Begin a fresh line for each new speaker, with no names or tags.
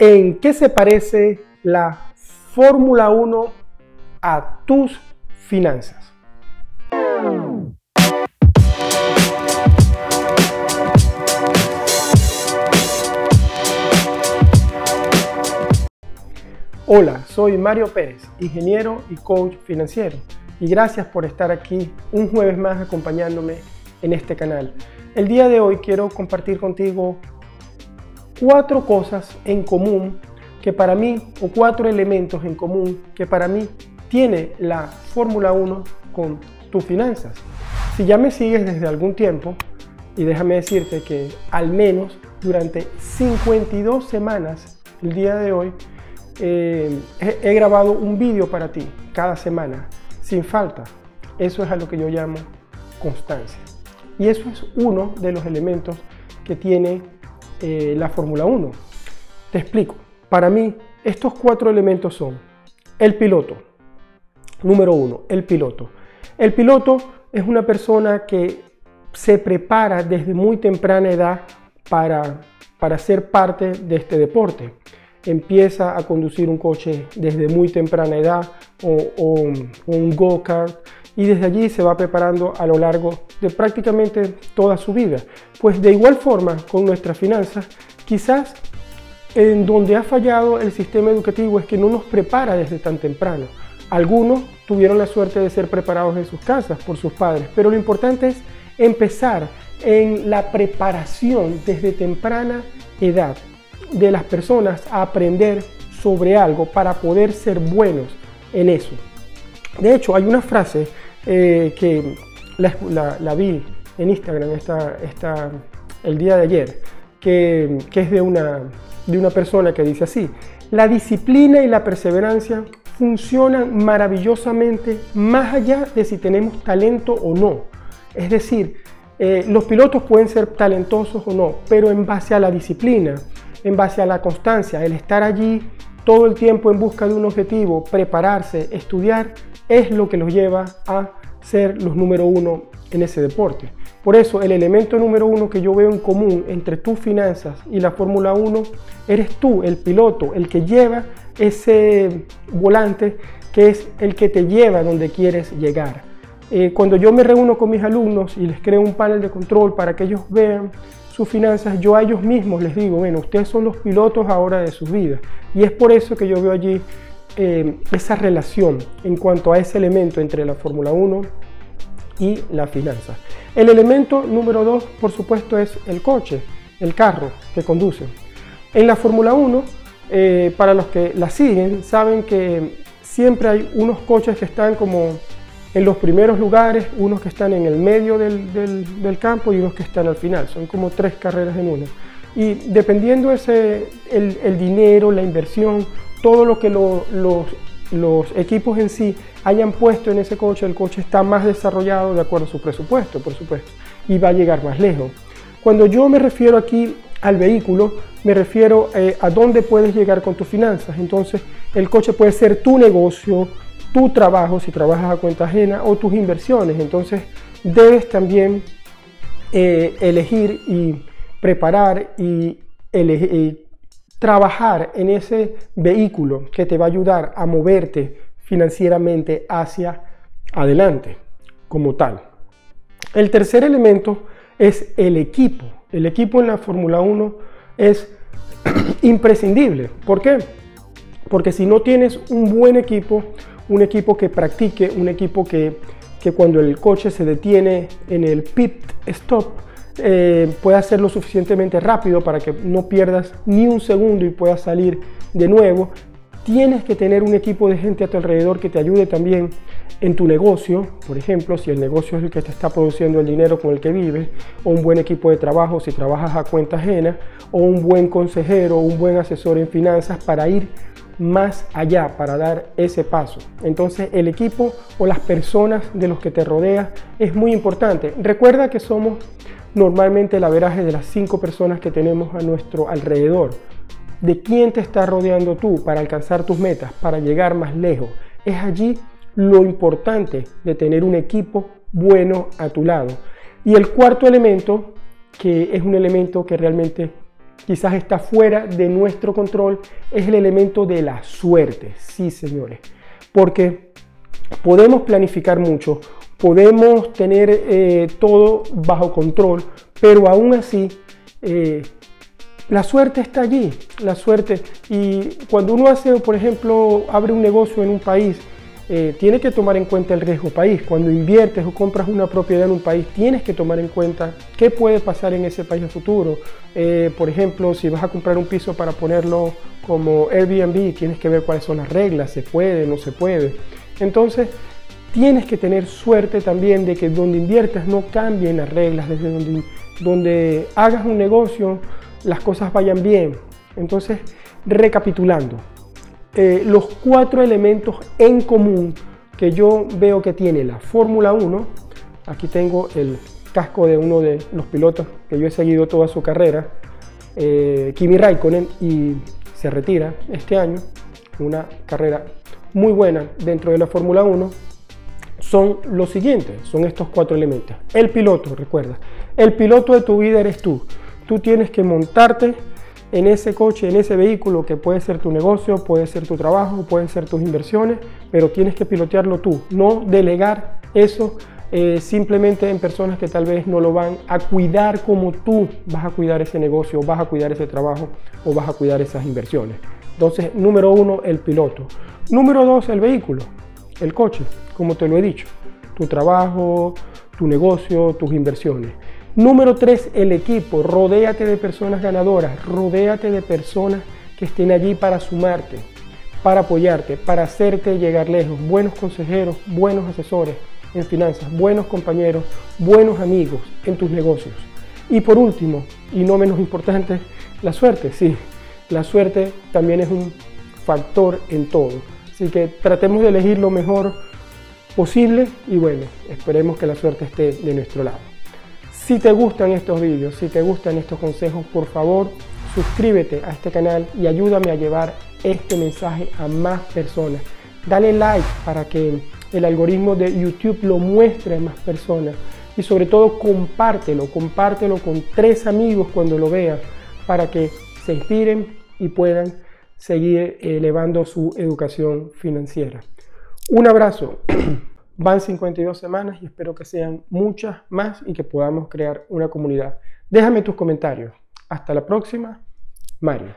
¿En qué se parece la Fórmula 1 a tus finanzas? Hola, soy Mario Pérez, ingeniero y coach financiero, y gracias por estar aquí un jueves más acompañándome en este canal. El día de hoy quiero compartir contigo cuatro cosas en común que para mí, o cuatro elementos en común que para mí tiene la Fórmula 1 con tus finanzas. Si ya me sigues desde algún tiempo, y déjame decirte que al menos durante 52 semanas, el día de hoy, eh, he, grabado un vídeo para ti cada semana, sin falta. Eso es a lo que yo llamo constancia. Y eso es uno de los elementos que tiene eh, la Fórmula 1. Te explico. Para mí, estos cuatro elementos son el piloto. Número uno, el piloto. El piloto es una persona que se prepara desde muy temprana edad para, para ser parte de este deporte. Empieza a conducir un coche desde muy temprana edad o, o un go-kart y desde allí se va preparando a lo largo de prácticamente toda su vida. Pues de igual forma con nuestras finanzas, quizás en donde ha fallado el sistema educativo es que no nos prepara desde tan temprano. Algunos tuvieron la suerte de ser preparados en sus casas por sus padres, pero lo importante es empezar en la preparación desde temprana edad de las personas a aprender sobre algo para poder ser buenos en eso. De hecho, hay una frase eh, que la, vi en Instagram esta, el día de ayer, que, es de una, de una persona que dice así, la disciplina y la perseverancia funcionan maravillosamente más allá de si tenemos talento o no. Es decir, eh, los pilotos pueden ser talentosos o no, pero en base a la disciplina, en base a la constancia, el estar allí todo el tiempo en busca de un objetivo, prepararse, estudiar, es lo que los lleva a ser los número uno en ese deporte. Por eso el elemento número uno que yo veo en común entre tus finanzas y la Fórmula 1 eres tú, el piloto, el que lleva ese volante que es el que te lleva donde quieres llegar. Eh, cuando yo me reúno con mis alumnos y les creo un panel de control para que ellos vean sus finanzas, yo a ellos mismos les digo, bueno, ustedes son los pilotos ahora de sus vidas. Y es por eso que yo veo allí eh, esa relación en cuanto a ese elemento entre la Fórmula 1 y la finanza. El elemento número 2, por supuesto, es el coche, el carro que conduce. En la Fórmula 1, eh, para los que la siguen, saben que siempre hay unos coches que están como en los primeros lugares, unos que están en el medio del, campo y unos que están al final. Son como tres carreras en una. Y dependiendo ese, el dinero, la inversión todo lo que los, equipos en sí hayan puesto en ese coche, el coche está más desarrollado de acuerdo a su presupuesto, por supuesto, y va a llegar más lejos. Cuando yo me refiero aquí al vehículo, me refiero eh, a dónde puedes llegar con tus finanzas. Entonces, el coche puede ser tu negocio, tu trabajo, si trabajas a cuenta ajena, o tus inversiones. Entonces, debes también eh, elegir y preparar y, elegir, trabajar en ese vehículo que te va a ayudar a moverte financieramente hacia adelante como tal. El tercer elemento es el equipo. El equipo en la Fórmula 1 es imprescindible. ¿Por qué? Porque si no tienes un buen equipo, un equipo que practique, un equipo que, que cuando el coche se detiene en el pit stop, eh, pueda ser lo suficientemente rápido para que no pierdas ni un segundo y puedas salir de nuevo. Tienes que tener un equipo de gente a tu alrededor que te ayude también en tu negocio, por ejemplo, si el negocio es el que te está produciendo el dinero con el que vives, o un buen equipo de trabajo si trabajas a cuenta ajena, o un buen consejero, un buen asesor en finanzas para ir más allá, para dar ese paso. Entonces el equipo o las personas de los que te rodeas es muy importante. Recuerda que somos normalmente el averaje de las cinco personas que tenemos a nuestro alrededor. ¿De quién te está rodeando tú para alcanzar tus metas, para llegar más lejos? Es allí lo importante de tener un equipo bueno a tu lado. Y el cuarto elemento, que es un elemento que realmente quizás está fuera de nuestro control, es el elemento de la suerte. Sí, señores. Porque podemos planificar mucho, podemos tener eh, todo bajo control, pero aún así eh, la suerte está allí, la suerte. Y cuando uno hace, por ejemplo, abre un negocio en un país, eh, tiene que tomar en cuenta el riesgo país. Cuando inviertes o compras una propiedad en un país, tienes que tomar en cuenta qué puede pasar en ese país a futuro. Por ejemplo, si vas a comprar un piso para ponerlo como Airbnb, tienes que ver cuáles son las reglas, se puede, no se puede. Entonces, tienes que tener suerte también de que donde inviertas no cambien las reglas, desde donde, hagas un negocio, las cosas vayan bien. Entonces, recapitulando, eh, los cuatro elementos en común que yo veo que tiene la Fórmula 1. Aquí tengo el casco de uno de los pilotos que yo he seguido toda su carrera, eh, Kimi Raikkonen, y se retira este año. Una carrera muy buena dentro de la Fórmula 1. Son los siguientes, son estos cuatro elementos. El piloto, recuerda, el piloto de tu vida eres tú. Tú tienes que montarte en ese coche, en ese vehículo que puede ser tu negocio, puede ser tu trabajo, pueden ser tus inversiones, pero tienes que pilotearlo tú, no delegar eso eh, simplemente en personas que tal vez no lo van a cuidar como tú vas a cuidar ese negocio, vas a cuidar ese trabajo o vas a cuidar esas inversiones. Entonces, número uno, el piloto. Número dos, el vehículo, el coche, como te lo he dicho, tu trabajo, tu negocio, tus inversiones. Número tres, el equipo. Rodéate de personas ganadoras, rodéate de personas que estén allí para sumarte, para apoyarte, para hacerte llegar lejos. Buenos consejeros, buenos asesores en finanzas, buenos compañeros, buenos amigos en tus negocios. Y por último, y no menos importante, la suerte. Sí, la suerte también es un factor en todo. Así que tratemos de elegir lo mejor posible y bueno, esperemos que la suerte esté de nuestro lado. Si te gustan estos vídeos, si te gustan estos consejos, por favor suscríbete a este canal y ayúdame a llevar este mensaje a más personas. Dale like para que el algoritmo de YouTube lo muestre a más personas. Y sobre todo compártelo, compártelo con tres amigos cuando lo vean para que se inspiren y puedan seguir elevando su educación financiera. Un abrazo. Van 52 semanas y espero que sean muchas más y que podamos crear una comunidad. Déjame tus comentarios. Hasta la próxima. Mario.